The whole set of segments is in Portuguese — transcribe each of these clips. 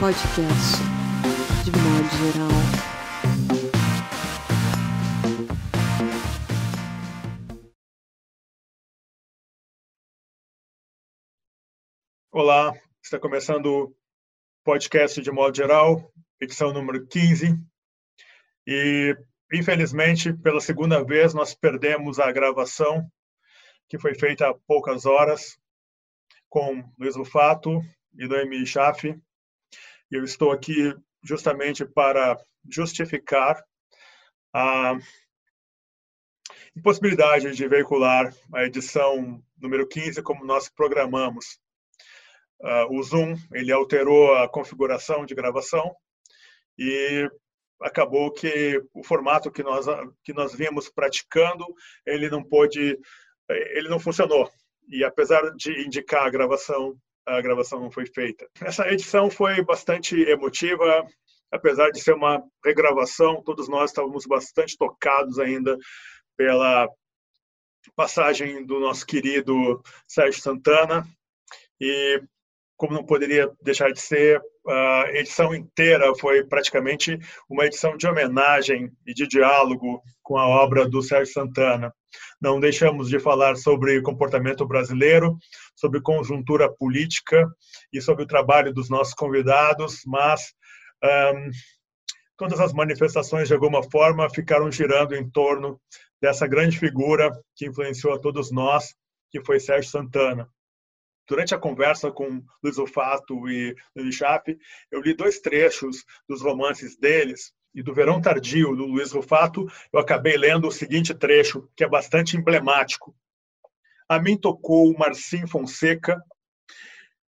podcast, de modo geral. Olá, está começando o podcast de modo geral, edição número 15. E, infelizmente, pela segunda vez, nós perdemos a gravação que foi feita há poucas horas com Luiz Lufato e Noemi Chafe. Eu estou aqui justamente para justificar a impossibilidade de veicular a edição número 15 como nós programamos. Uh, o Zoom ele alterou a configuração de gravação e acabou que o formato que nós que nós vimos praticando ele não pôde ele não funcionou e apesar de indicar a gravação a gravação não foi feita essa edição foi bastante emotiva apesar de ser uma regravação todos nós estávamos bastante tocados ainda pela passagem do nosso querido Sérgio Santana e como não poderia deixar de ser, a edição inteira foi praticamente uma edição de homenagem e de diálogo com a obra do Sérgio Santana. Não deixamos de falar sobre comportamento brasileiro, sobre conjuntura política e sobre o trabalho dos nossos convidados, mas um, todas as manifestações, de alguma forma, ficaram girando em torno dessa grande figura que influenciou a todos nós, que foi Sérgio Santana. Durante a conversa com Luiz Olfato e Luiz Chape, eu li dois trechos dos romances deles, e do Verão Tardio, do Luiz Rufato, eu acabei lendo o seguinte trecho, que é bastante emblemático. A mim tocou o Marcim Fonseca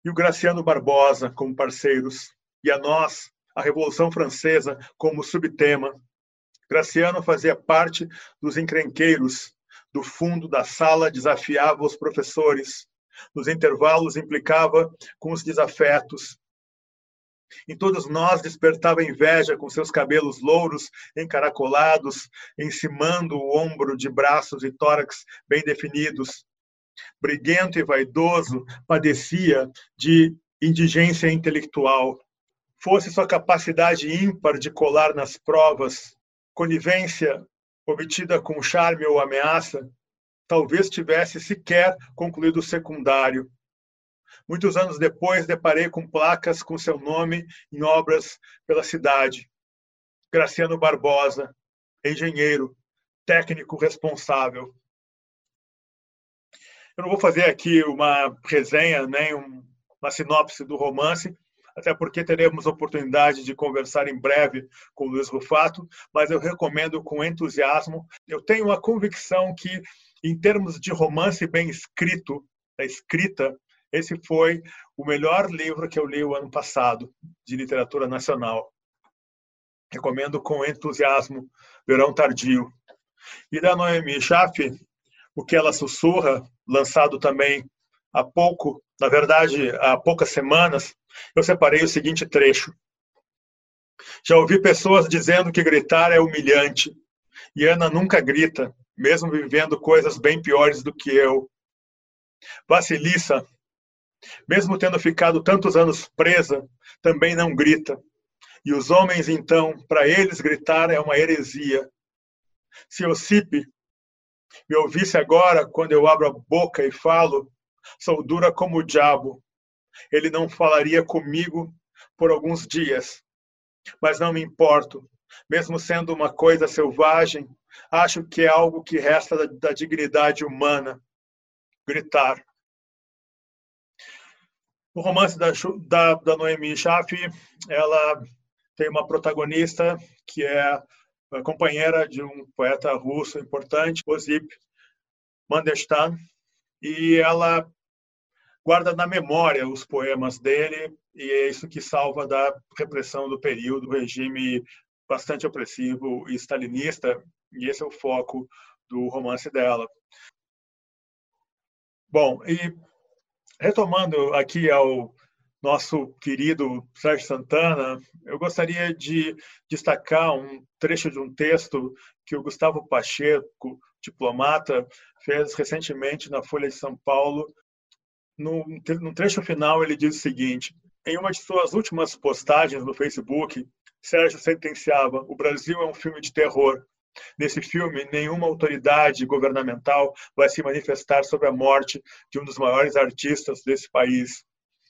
e o Graciano Barbosa como parceiros, e a nós, a Revolução Francesa, como subtema. Graciano fazia parte dos encrenqueiros, do fundo da sala desafiava os professores, nos intervalos implicava com os desafetos. Em todos nós despertava inveja com seus cabelos louros, encaracolados, encimando o ombro de braços e tórax bem definidos. Briguento e vaidoso, padecia de indigência intelectual. Fosse sua capacidade ímpar de colar nas provas, conivência obtida com charme ou ameaça, talvez tivesse sequer concluído o secundário. Muitos anos depois, deparei com placas com seu nome em obras pela cidade. Graciano Barbosa, engenheiro, técnico responsável. Eu não vou fazer aqui uma resenha, nem uma sinopse do romance, até porque teremos oportunidade de conversar em breve com o Luiz Rufato, mas eu recomendo com entusiasmo. Eu tenho a convicção que em termos de romance bem escrito, da escrita, esse foi o melhor livro que eu li o ano passado de literatura nacional. Recomendo com entusiasmo Verão Tardio. E da Noemi Chafe, O que ela sussurra, lançado também há pouco, na verdade, há poucas semanas, eu separei o seguinte trecho. Já ouvi pessoas dizendo que gritar é humilhante. E Ana nunca grita, mesmo vivendo coisas bem piores do que eu. Vasilissa, mesmo tendo ficado tantos anos presa, também não grita. E os homens, então, para eles gritar é uma heresia. Se Ocipe me ouvisse agora, quando eu abro a boca e falo, sou dura como o diabo. Ele não falaria comigo por alguns dias. Mas não me importo, mesmo sendo uma coisa selvagem, acho que é algo que resta da, da dignidade humana. Gritar. O romance da, da, da Noemi Chafe, ela tem uma protagonista que é a companheira de um poeta russo importante, Osip Mandelstam, e ela guarda na memória os poemas dele e é isso que salva da repressão do período, do regime bastante opressivo e stalinista e esse é o foco do romance dela. Bom, e retomando aqui ao nosso querido Sérgio Santana, eu gostaria de destacar um trecho de um texto que o Gustavo Pacheco, diplomata, fez recentemente na Folha de São Paulo. No, trecho final, ele diz o seguinte: Em uma de suas últimas postagens no Facebook, Sérgio sentenciava: o Brasil é um filme de terror. Nesse filme, nenhuma autoridade governamental vai se manifestar sobre a morte de um dos maiores artistas desse país,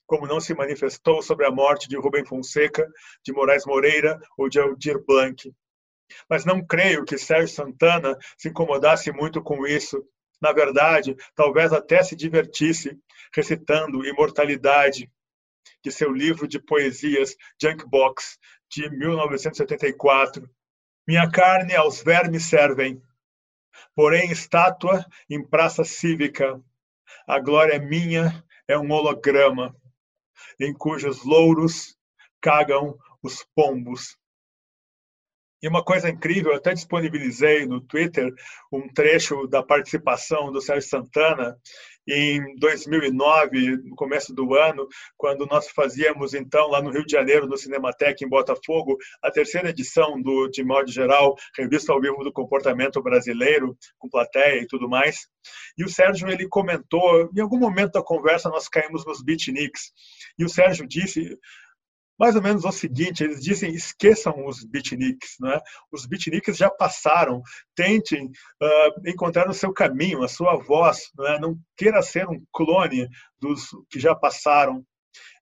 como não se manifestou sobre a morte de Rubem Fonseca, de Moraes Moreira ou de Aldir Blanc. Mas não creio que Sérgio Santana se incomodasse muito com isso. Na verdade, talvez até se divertisse recitando Imortalidade, de seu livro de poesias Junkbox, de 1974. Minha carne aos vermes servem, porém estátua em praça cívica. A glória minha é um holograma, em cujos louros cagam os pombos. E uma coisa incrível, eu até disponibilizei no Twitter um trecho da participação do Sérgio Santana em 2009, no começo do ano, quando nós fazíamos, então, lá no Rio de Janeiro, no Cinemateca, em Botafogo, a terceira edição do, de modo geral, Revista ao Vivo do Comportamento Brasileiro, com plateia e tudo mais. E o Sérgio, ele comentou, em algum momento da conversa, nós caímos nos beatniks, e o Sérgio disse, mais ou menos o seguinte: eles dizem esqueçam os beatniks, né? Os beatniks já passaram. Tentem uh, encontrar o seu caminho, a sua voz. Né? Não queira ser um clone dos que já passaram.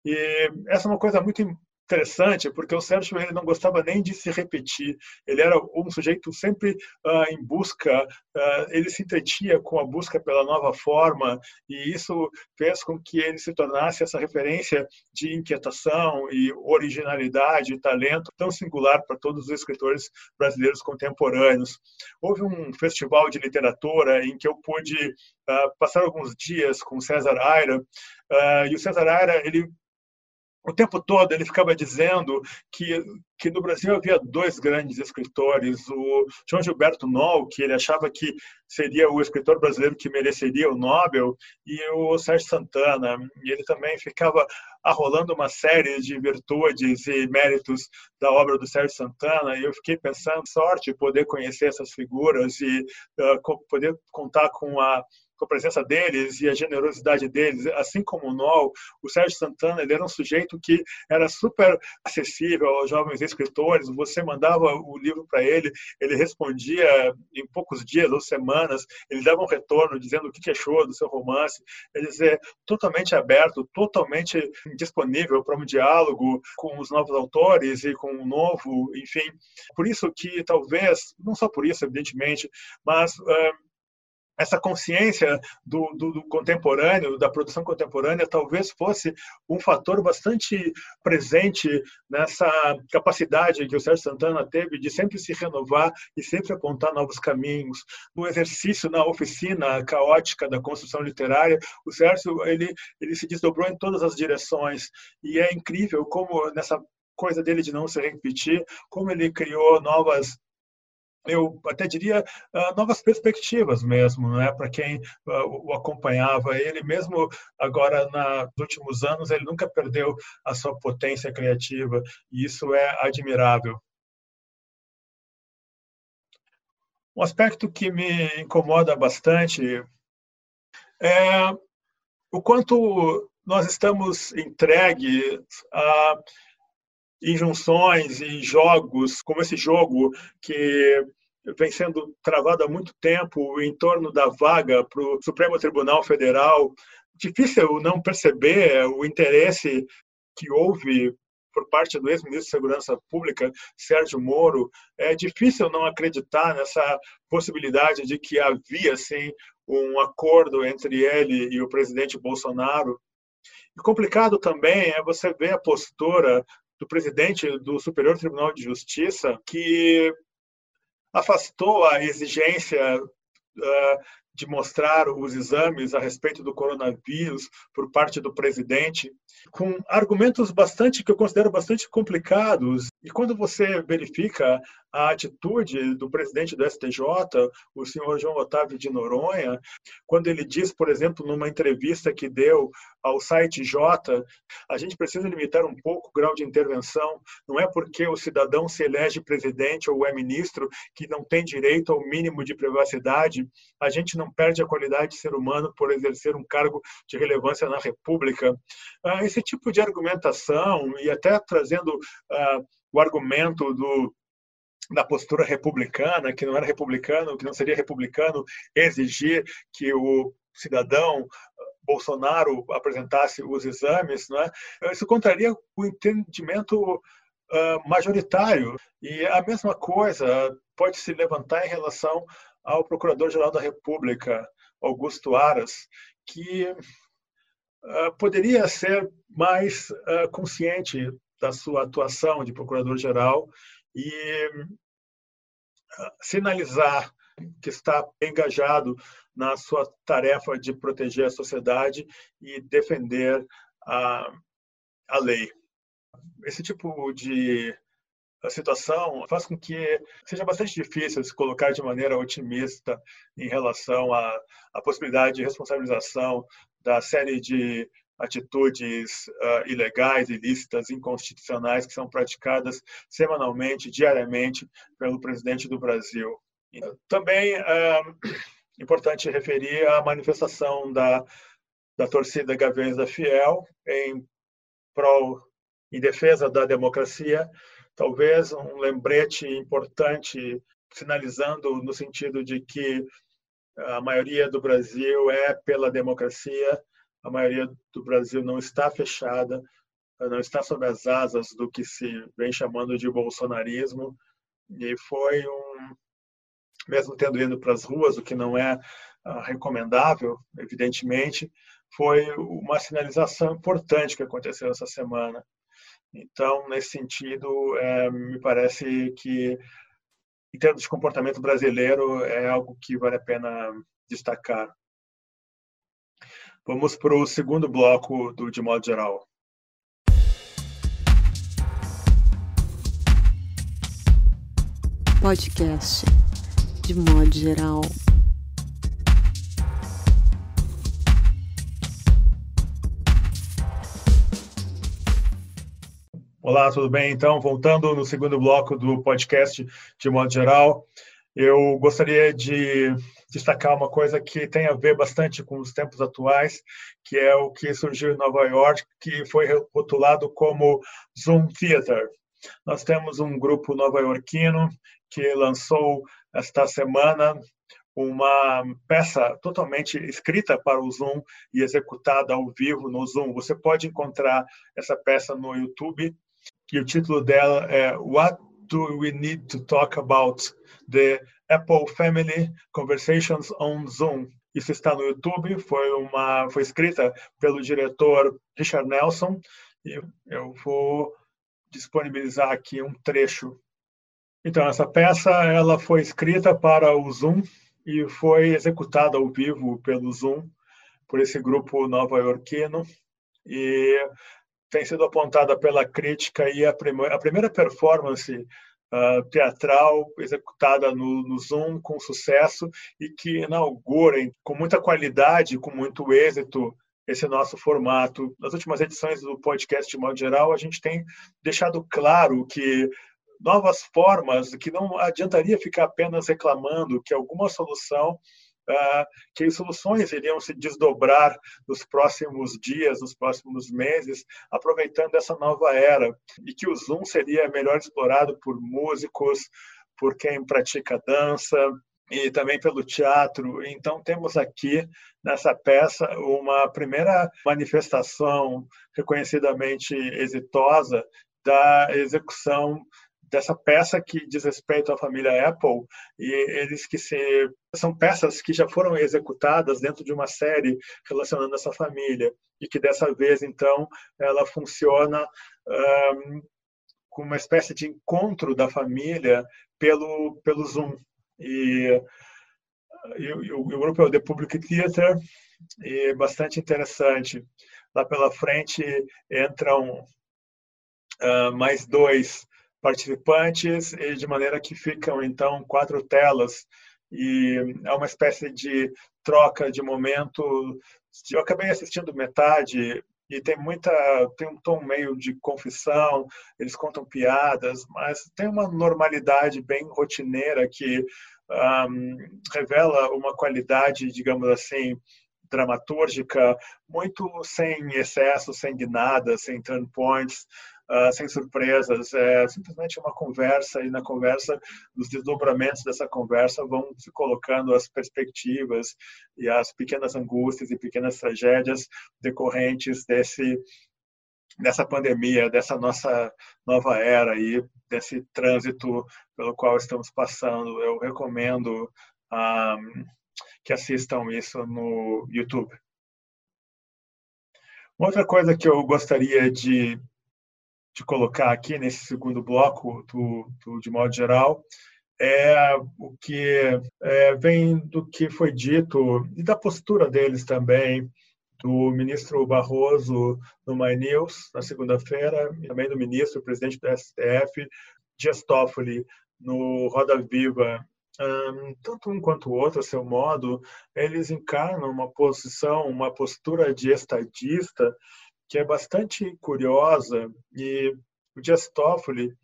E essa é uma coisa muito interessante, porque o Sérgio ele não gostava nem de se repetir. Ele era um sujeito sempre uh, em busca, uh, ele se entretia com a busca pela nova forma, e isso fez com que ele se tornasse essa referência de inquietação e originalidade e talento tão singular para todos os escritores brasileiros contemporâneos. Houve um festival de literatura em que eu pude uh, passar alguns dias com César Aira, e o César Aira ele o tempo todo ele ficava dizendo que, que no Brasil havia dois grandes escritores, o João Gilberto Noll, que ele achava que seria o escritor brasileiro que mereceria o Nobel, e o Sérgio Santana. E ele também ficava arrolando uma série de virtudes e méritos da obra do Sérgio Santana, e eu fiquei pensando, sorte poder conhecer essas figuras e uh, poder contar com a com a presença deles e a generosidade deles, assim como o Nol, o Sérgio Santana, ele era um sujeito que era super acessível aos jovens escritores, você mandava o livro para ele, ele respondia em poucos dias ou semanas, ele dava um retorno dizendo o que achou do seu romance, quer dizer, totalmente aberto, totalmente disponível para um diálogo com os novos autores e com o novo, enfim. Por isso que talvez, não só por isso, evidentemente, mas uh, essa consciência do, do, do, contemporâneo, da produção contemporânea, talvez fosse um fator bastante presente nessa capacidade que o Sérgio Santana teve de sempre se renovar e sempre apontar novos caminhos. No exercício, na oficina caótica da construção literária, o Sérgio ele, ele se desdobrou em todas as direções e é incrível como nessa coisa dele de não se repetir, como ele criou novas eu até diria uh, novas perspectivas mesmo, né? Para quem uh, o acompanhava, ele mesmo agora na, nos últimos anos ele nunca perdeu a sua potência criativa e isso é admirável. Um aspecto que me incomoda bastante é o quanto nós estamos entregues a injunções e jogos, como esse jogo que vem sendo travado há muito tempo em torno da vaga para o Supremo Tribunal Federal. Difícil não perceber o interesse que houve por parte do ex-ministro de Segurança Pública, Sérgio Moro. É difícil não acreditar nessa possibilidade de que havia, sim, um acordo entre ele e o presidente Bolsonaro. E complicado também é você ver a postura do presidente do Superior Tribunal de Justiça, que afastou a exigência uh, de mostrar os exames a respeito do coronavírus por parte do presidente, com argumentos bastante que eu considero bastante complicados. E quando você verifica a atitude do presidente do STJ, o senhor João Otávio de Noronha, quando ele diz, por exemplo, numa entrevista que deu ao site J, a gente precisa limitar um pouco o grau de intervenção. Não é porque o cidadão se elege presidente ou é ministro que não tem direito ao mínimo de privacidade. A gente não não perde a qualidade de ser humano por exercer um cargo de relevância na República. Ah, esse tipo de argumentação, e até trazendo ah, o argumento do, da postura republicana, que não era republicano, que não seria republicano exigir que o cidadão Bolsonaro apresentasse os exames, né? isso contraria o entendimento majoritário. E a mesma coisa pode se levantar em relação ao Procurador-Geral da República, Augusto Aras, que uh, poderia ser mais uh, consciente da sua atuação de Procurador-Geral e sinalizar que está engajado na sua tarefa de proteger a sociedade e defender a, a lei. Esse tipo de situação faz com que seja bastante difícil se colocar de maneira otimista em relação à, à possibilidade de responsabilização da série de atitudes uh, ilegais, ilícitas, inconstitucionais que são praticadas semanalmente, diariamente pelo presidente do Brasil. Também é importante referir a manifestação da, da torcida Gaviões da Fiel em prol, em defesa da democracia, talvez um lembrete importante sinalizando no sentido de que a maioria do Brasil é pela democracia, a maioria do Brasil não está fechada, não está sob as asas do que se vem chamando de bolsonarismo, e foi um, mesmo tendo ido para as ruas, o que não é uh, recomendável, evidentemente, foi uma sinalização importante que aconteceu essa semana. Então, nesse sentido, é, me parece que, em termos de comportamento brasileiro, é algo que vale a pena destacar. Vamos para o segundo bloco do De Modo Geral. Podcast de modo geral. Olá, tudo bem? Então, voltando no segundo bloco do podcast de modo geral, eu gostaria de destacar uma coisa que tem a ver bastante com os tempos atuais, que é o que surgiu em Nova York, que foi rotulado como Zoom Theater. Nós temos um grupo nova-iorquino que lançou esta semana uma peça totalmente escrita para o Zoom e executada ao vivo no Zoom. Você pode encontrar essa peça no YouTube e o título dela é What Do We Need to Talk About? The Apple Family Conversations on Zoom. Isso está no YouTube, foi uma foi escrita pelo diretor Richard Nelson e eu vou disponibilizar aqui um trecho então, essa peça ela foi escrita para o Zoom e foi executada ao vivo pelo Zoom, por esse grupo nova-iorquino, e tem sido apontada pela crítica e a, prim a primeira performance uh, teatral executada no, no, Zoom com sucesso e que inaugura com muita qualidade, com muito êxito, esse nosso formato. Nas últimas edições do podcast, de modo geral, a gente tem deixado claro que novas formas, que não adiantaria ficar apenas reclamando que alguma solução, que as soluções iriam se desdobrar nos próximos dias, nos próximos meses, aproveitando essa nova era, e que o Zoom seria melhor explorado por músicos, por quem pratica dança, e também pelo teatro. Então, temos aqui nessa peça uma primeira manifestação reconhecidamente exitosa da execução dessa peça que diz respeito à família Apple e eles que se são peças que já foram executadas dentro de uma série relacionando essa família e que dessa vez então ela funciona um, com uma espécie de encontro da família pelo pelo Zoom. E, e, e o, o grupo é o The Public Theater e bastante interessante. Lá pela frente entram uh, mais dois participantes, e de maneira que ficam, então, quatro telas, e é uma espécie de troca de momento. Eu acabei assistindo metade e tem muita tem um tom meio de confissão eles contam piadas mas tem uma normalidade bem rotineira que um, revela uma qualidade, digamos assim, dramatúrgica, muito sem excesso, sem guinadas, sem turn points, uh, sem surpresas. É simplesmente uma conversa e na conversa, os desdobramentos dessa conversa vão se colocando as perspectivas e as pequenas angústias e pequenas tragédias decorrentes desse dessa pandemia, dessa nossa nova era aí, desse trânsito pelo qual estamos passando. Eu recomendo um, que assistam isso no YouTube. Uma outra coisa que eu gostaria de, de colocar aqui nesse segundo bloco, do, do de modo geral, é o que é, vem do que foi dito e da postura deles também, do ministro Barroso no My News, na segunda-feira, e também do ministro, presidente do STF, Dias Toffoli, no Roda Viva. Um, tanto um quanto o outro, a seu modo, eles encarnam uma posição, uma postura de estadista que é bastante curiosa e o Dias Toffoli,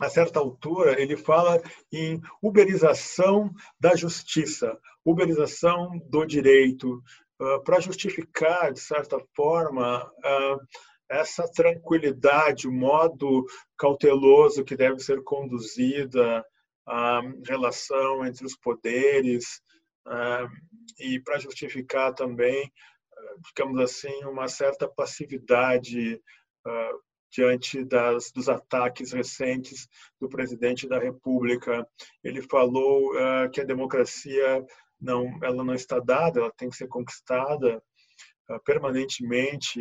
a certa altura, ele fala em uberização da justiça, uberização do direito, uh, para justificar, de certa forma, uh, essa tranquilidade, o modo cauteloso que deve ser conduzida a relação entre os poderes e para justificar também, digamos assim, uma certa passividade diante das, dos ataques recentes do presidente da República. Ele falou que a democracia não, ela não está dada, ela tem que ser conquistada permanentemente.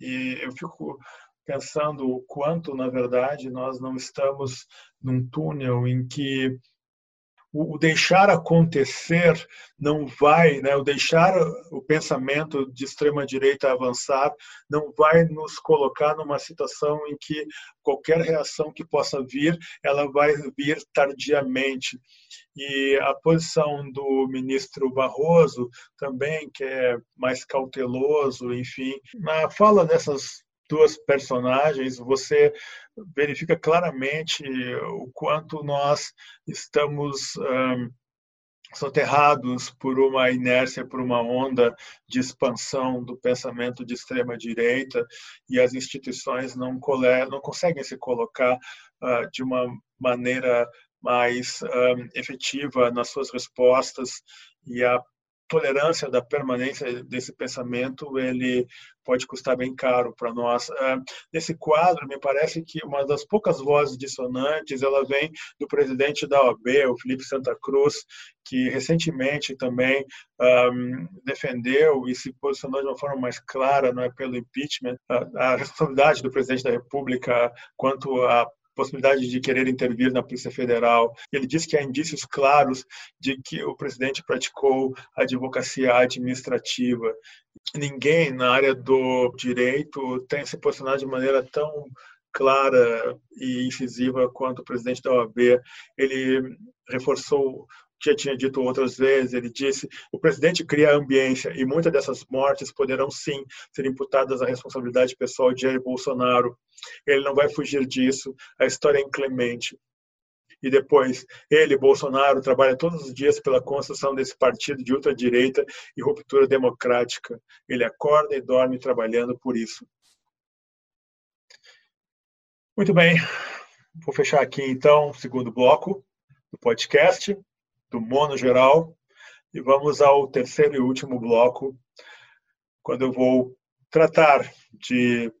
e eu fico pensando o quanto, na verdade, nós não estamos num túnel em que o deixar acontecer não vai, né, o deixar o pensamento de extrema direita avançar não vai nos colocar numa situação em que qualquer reação que possa vir, ela vai vir tardiamente. E a posição do ministro Barroso também, que é mais cauteloso, enfim, na fala dessas duas personagens, você verifica claramente o quanto nós estamos um, soterrados por uma inércia, por uma onda de expansão do pensamento de extrema direita e as instituições não, não conseguem se colocar uh, de uma maneira mais um, efetiva nas suas respostas e a tolerância da permanência desse pensamento ele pode custar bem caro para nós. Ah, nesse quadro, me parece que uma das poucas vozes dissonantes ela vem do presidente da OAB, o Felipe Santa Cruz, que recentemente também um, defendeu e se posicionou de uma forma mais clara, não é pelo impeachment, a, a responsabilidade do presidente da República quanto a possibilidade de querer intervir na Polícia Federal. Ele disse que há indícios claros de que o presidente praticou advocacia administrativa. Ninguém na área do direito tem se posicionado de maneira tão clara e incisiva quanto o presidente da OAB. Ele reforçou já tinha dito outras vezes, ele disse: o presidente cria a ambiência e muitas dessas mortes poderão sim ser imputadas à responsabilidade pessoal de Jair Bolsonaro. Ele não vai fugir disso. A história é inclemente. E depois, ele, Bolsonaro, trabalha todos os dias pela construção desse partido de ultradireita e ruptura democrática. Ele acorda e dorme trabalhando por isso. Muito bem, vou fechar aqui então o segundo bloco do podcast do mono geral e vamos ao terceiro e último bloco, quando eu vou tratar de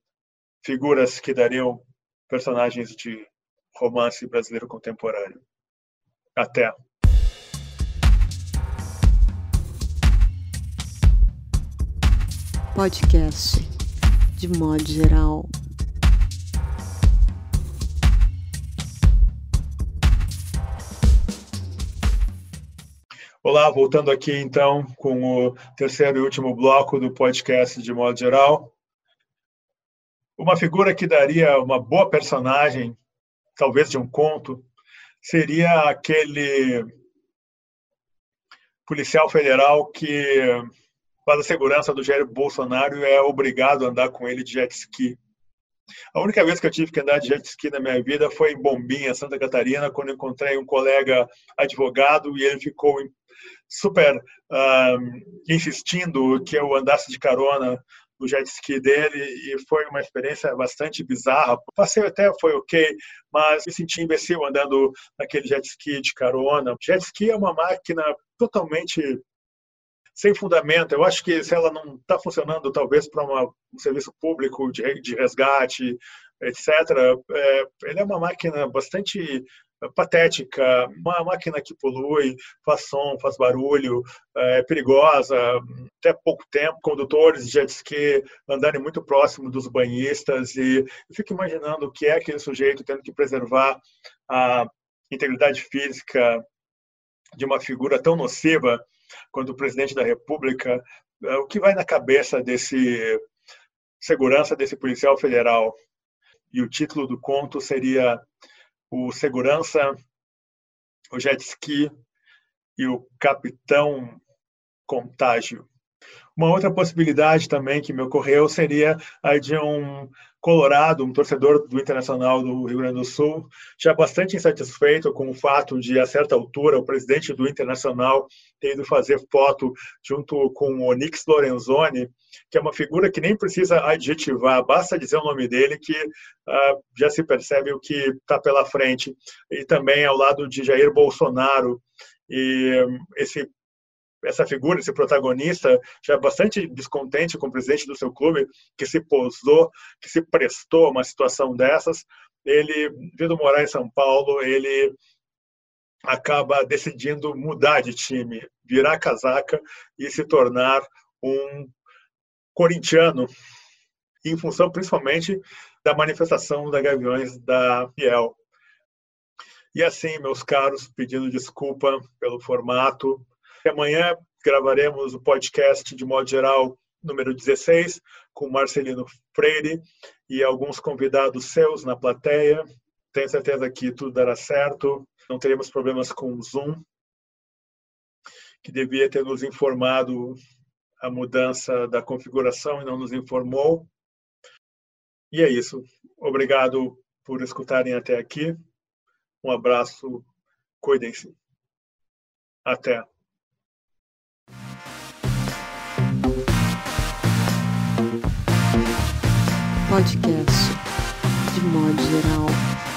figuras que dariam personagens de romance brasileiro contemporâneo. Até. Podcast de modo geral. Olá, voltando aqui então com o terceiro e último bloco do podcast de modo geral. Uma figura que daria uma boa personagem, talvez de um conto, seria aquele policial federal que, para a segurança do Jair Bolsonaro, é obrigado a andar com ele de jet ski. A única vez que eu tive que andar de jet ski na minha vida foi em Bombinha, Santa Catarina, quando encontrei um colega advogado e ele ficou super uh, insistindo que eu andasse de carona no jet ski dele e foi uma experiência bastante bizarra. O passeio até foi ok, mas me senti imbecil andando naquele jet ski de carona. Jet ski é uma máquina totalmente sem fundamento. Eu acho que se ela não está funcionando, talvez para um serviço público de, de resgate, etc., é, ele é uma máquina bastante patética, uma máquina que polui, faz som, faz barulho, é perigosa, até pouco tempo, condutores de jet ski andarem muito próximo dos banhistas e eu fico imaginando o que é aquele sujeito tendo que preservar a integridade física de uma figura tão nociva quanto o presidente da República, é, o que vai na cabeça desse segurança desse policial federal? E o título do conto seria o segurança, o jet ski e o capitão contágio. Uma outra possibilidade também que me ocorreu seria a de um colorado, um torcedor do Internacional do Rio Grande do Sul, já bastante insatisfeito com o fato de, a certa altura, o presidente do Internacional ter ido fazer foto junto com o Onix Lorenzoni, que é uma figura que nem precisa adjetivar, basta dizer o nome dele que uh, já se percebe o que está pela frente. E também ao lado de Jair Bolsonaro, e esse essa figura, esse protagonista, já bastante descontente com o presidente do seu clube, que se posou, que se prestou a uma situação dessas, ele, vindo morar em São Paulo, ele acaba decidindo mudar de time, virar casaca e se tornar um corintiano, em função principalmente da manifestação da Gaviões da Fiel. E assim, meus caros, pedindo desculpa pelo formato, Amanhã gravaremos o podcast, de modo geral, número 16, com Marcelino Freire e alguns convidados seus na plateia. Tenho certeza que tudo dará certo, não teremos problemas com o Zoom, que devia ter nos informado a mudança da configuração e não nos informou. E é isso. Obrigado por escutarem até aqui. Um abraço, cuidem-se. Até. Podcast de modo geral.